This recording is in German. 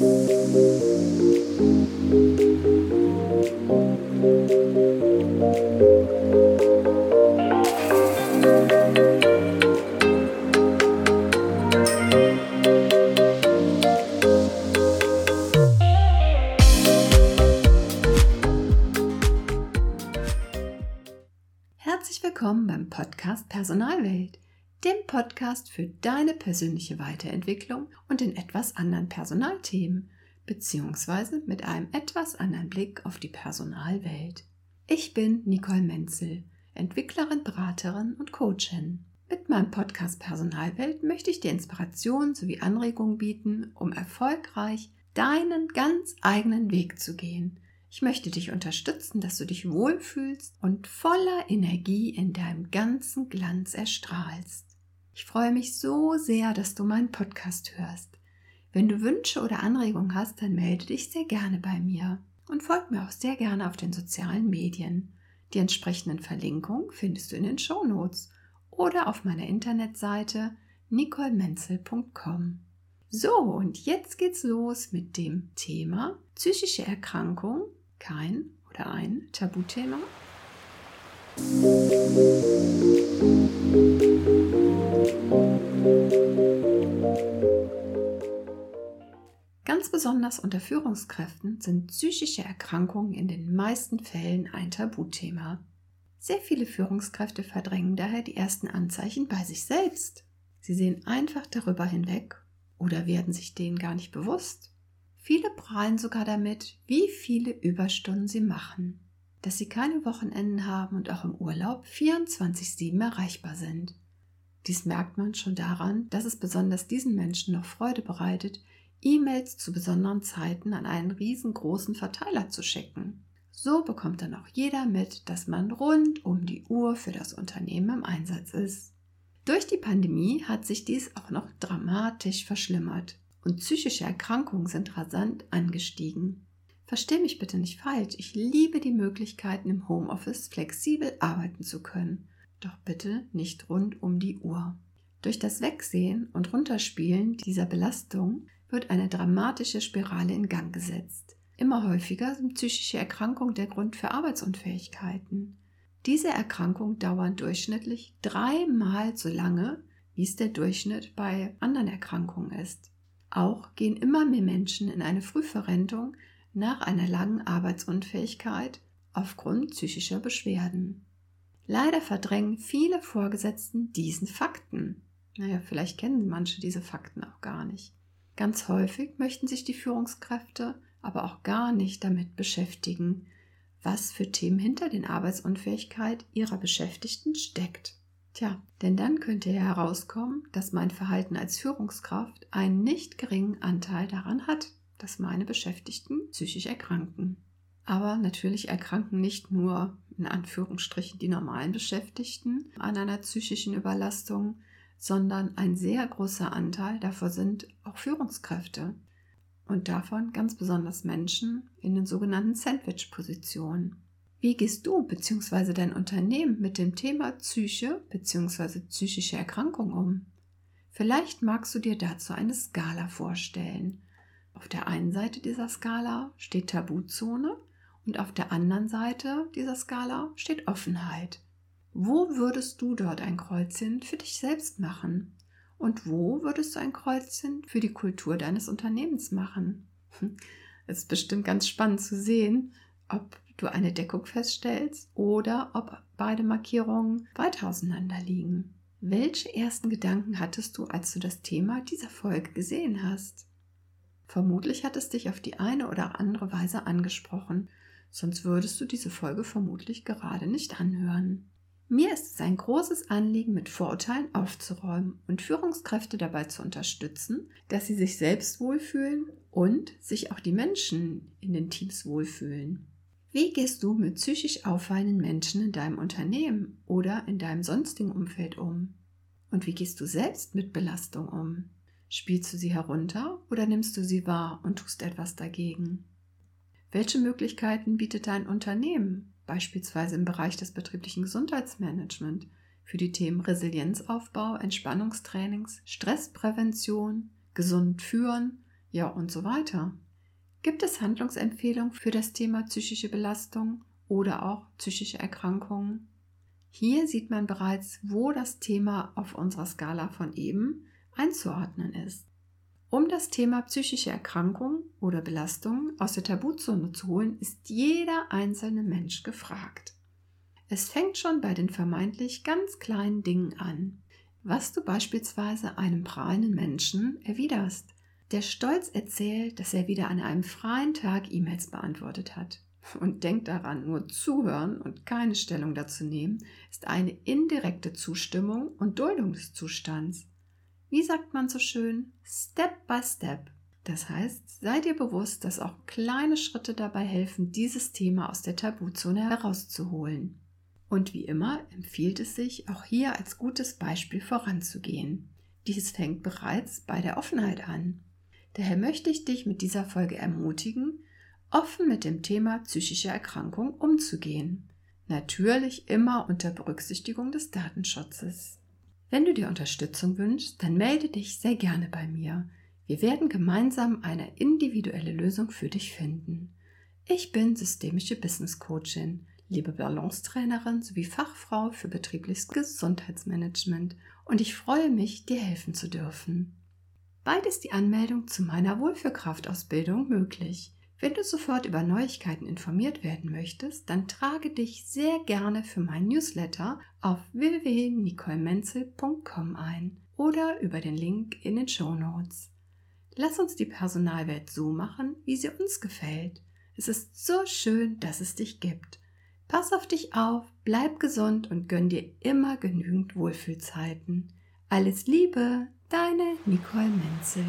Herzlich willkommen beim Podcast Personalwelt, dem Podcast für deine persönliche Weiterentwicklung und in etwas anderen Personalthemen, beziehungsweise mit einem etwas anderen Blick auf die Personalwelt. Ich bin Nicole Menzel, Entwicklerin, Beraterin und Coachin. Mit meinem Podcast Personalwelt möchte ich dir Inspiration sowie Anregungen bieten, um erfolgreich deinen ganz eigenen Weg zu gehen – ich möchte dich unterstützen, dass du dich wohlfühlst und voller Energie in deinem ganzen Glanz erstrahlst. Ich freue mich so sehr, dass du meinen Podcast hörst. Wenn du Wünsche oder Anregungen hast, dann melde dich sehr gerne bei mir und folg mir auch sehr gerne auf den sozialen Medien. Die entsprechenden Verlinkungen findest du in den Show Notes oder auf meiner Internetseite nicolemenzel.com. So, und jetzt geht's los mit dem Thema psychische Erkrankung kein oder ein Tabuthema? Ganz besonders unter Führungskräften sind psychische Erkrankungen in den meisten Fällen ein Tabuthema. Sehr viele Führungskräfte verdrängen daher die ersten Anzeichen bei sich selbst. Sie sehen einfach darüber hinweg oder werden sich denen gar nicht bewusst. Viele prahlen sogar damit, wie viele Überstunden sie machen, dass sie keine Wochenenden haben und auch im Urlaub 24-7 erreichbar sind. Dies merkt man schon daran, dass es besonders diesen Menschen noch Freude bereitet, E-Mails zu besonderen Zeiten an einen riesengroßen Verteiler zu schicken. So bekommt dann auch jeder mit, dass man rund um die Uhr für das Unternehmen im Einsatz ist. Durch die Pandemie hat sich dies auch noch dramatisch verschlimmert und psychische Erkrankungen sind rasant angestiegen. Versteh mich bitte nicht falsch, ich liebe die Möglichkeiten im Homeoffice flexibel arbeiten zu können, doch bitte nicht rund um die Uhr. Durch das Wegsehen und Runterspielen dieser Belastung wird eine dramatische Spirale in Gang gesetzt. Immer häufiger sind psychische Erkrankungen der Grund für Arbeitsunfähigkeiten. Diese Erkrankungen dauern durchschnittlich dreimal so lange, wie es der Durchschnitt bei anderen Erkrankungen ist. Auch gehen immer mehr Menschen in eine Frühverrentung nach einer langen Arbeitsunfähigkeit aufgrund psychischer Beschwerden. Leider verdrängen viele Vorgesetzten diesen Fakten. Naja, vielleicht kennen manche diese Fakten auch gar nicht. Ganz häufig möchten sich die Führungskräfte aber auch gar nicht damit beschäftigen, was für Themen hinter den Arbeitsunfähigkeit ihrer Beschäftigten steckt. Tja, denn dann könnte ja herauskommen, dass mein Verhalten als Führungskraft einen nicht geringen Anteil daran hat, dass meine Beschäftigten psychisch erkranken. Aber natürlich erkranken nicht nur in Anführungsstrichen die normalen Beschäftigten an einer psychischen Überlastung, sondern ein sehr großer Anteil davon sind auch Führungskräfte. Und davon ganz besonders Menschen in den sogenannten Sandwich-Positionen. Wie gehst du bzw. dein Unternehmen mit dem Thema Psyche bzw. psychische Erkrankung um? Vielleicht magst du dir dazu eine Skala vorstellen. Auf der einen Seite dieser Skala steht Tabuzone und auf der anderen Seite dieser Skala steht Offenheit. Wo würdest du dort ein Kreuzchen für dich selbst machen? Und wo würdest du ein Kreuzchen für die Kultur deines Unternehmens machen? Es ist bestimmt ganz spannend zu sehen, ob du eine Deckung feststellst oder ob beide Markierungen weit auseinander liegen. Welche ersten Gedanken hattest du, als du das Thema dieser Folge gesehen hast? Vermutlich hat es dich auf die eine oder andere Weise angesprochen, sonst würdest du diese Folge vermutlich gerade nicht anhören. Mir ist es ein großes Anliegen, mit Vorurteilen aufzuräumen und Führungskräfte dabei zu unterstützen, dass sie sich selbst wohlfühlen und sich auch die Menschen in den Teams wohlfühlen. Wie gehst du mit psychisch auffallenden Menschen in deinem Unternehmen oder in deinem sonstigen Umfeld um? Und wie gehst du selbst mit Belastung um? Spielst du sie herunter oder nimmst du sie wahr und tust etwas dagegen? Welche Möglichkeiten bietet dein Unternehmen, beispielsweise im Bereich des betrieblichen Gesundheitsmanagements, für die Themen Resilienzaufbau, Entspannungstrainings, Stressprävention, gesund führen, Ja, und so weiter. Gibt es Handlungsempfehlungen für das Thema psychische Belastung oder auch psychische Erkrankungen? Hier sieht man bereits, wo das Thema auf unserer Skala von eben einzuordnen ist. Um das Thema psychische Erkrankung oder Belastung aus der Tabuzone zu holen, ist jeder einzelne Mensch gefragt. Es fängt schon bei den vermeintlich ganz kleinen Dingen an, was du beispielsweise einem prahlenden Menschen erwiderst, der stolz erzählt, dass er wieder an einem freien Tag E-Mails beantwortet hat. Und denkt daran, nur zuhören und keine Stellung dazu nehmen, ist eine indirekte Zustimmung und Duldung des Zustands. Wie sagt man so schön? Step by Step. Das heißt, sei dir bewusst, dass auch kleine Schritte dabei helfen, dieses Thema aus der Tabuzone herauszuholen. Und wie immer empfiehlt es sich, auch hier als gutes Beispiel voranzugehen. Dies fängt bereits bei der Offenheit an. Daher möchte ich dich mit dieser Folge ermutigen, offen mit dem Thema psychische Erkrankung umzugehen. Natürlich immer unter Berücksichtigung des Datenschutzes. Wenn du dir Unterstützung wünschst, dann melde dich sehr gerne bei mir. Wir werden gemeinsam eine individuelle Lösung für dich finden. Ich bin systemische Business Coachin liebe Balancetrainerin sowie Fachfrau für betriebliches Gesundheitsmanagement und ich freue mich, dir helfen zu dürfen. Bald ist die Anmeldung zu meiner Wohlfühlkraftausbildung möglich. Wenn du sofort über Neuigkeiten informiert werden möchtest, dann trage dich sehr gerne für mein Newsletter auf www.nicolemenzel.com ein oder über den Link in den Show Notes. Lass uns die Personalwelt so machen, wie sie uns gefällt. Es ist so schön, dass es dich gibt. Pass auf dich auf, bleib gesund und gönn dir immer genügend Wohlfühlzeiten. Alles Liebe, deine Nicole Menzel.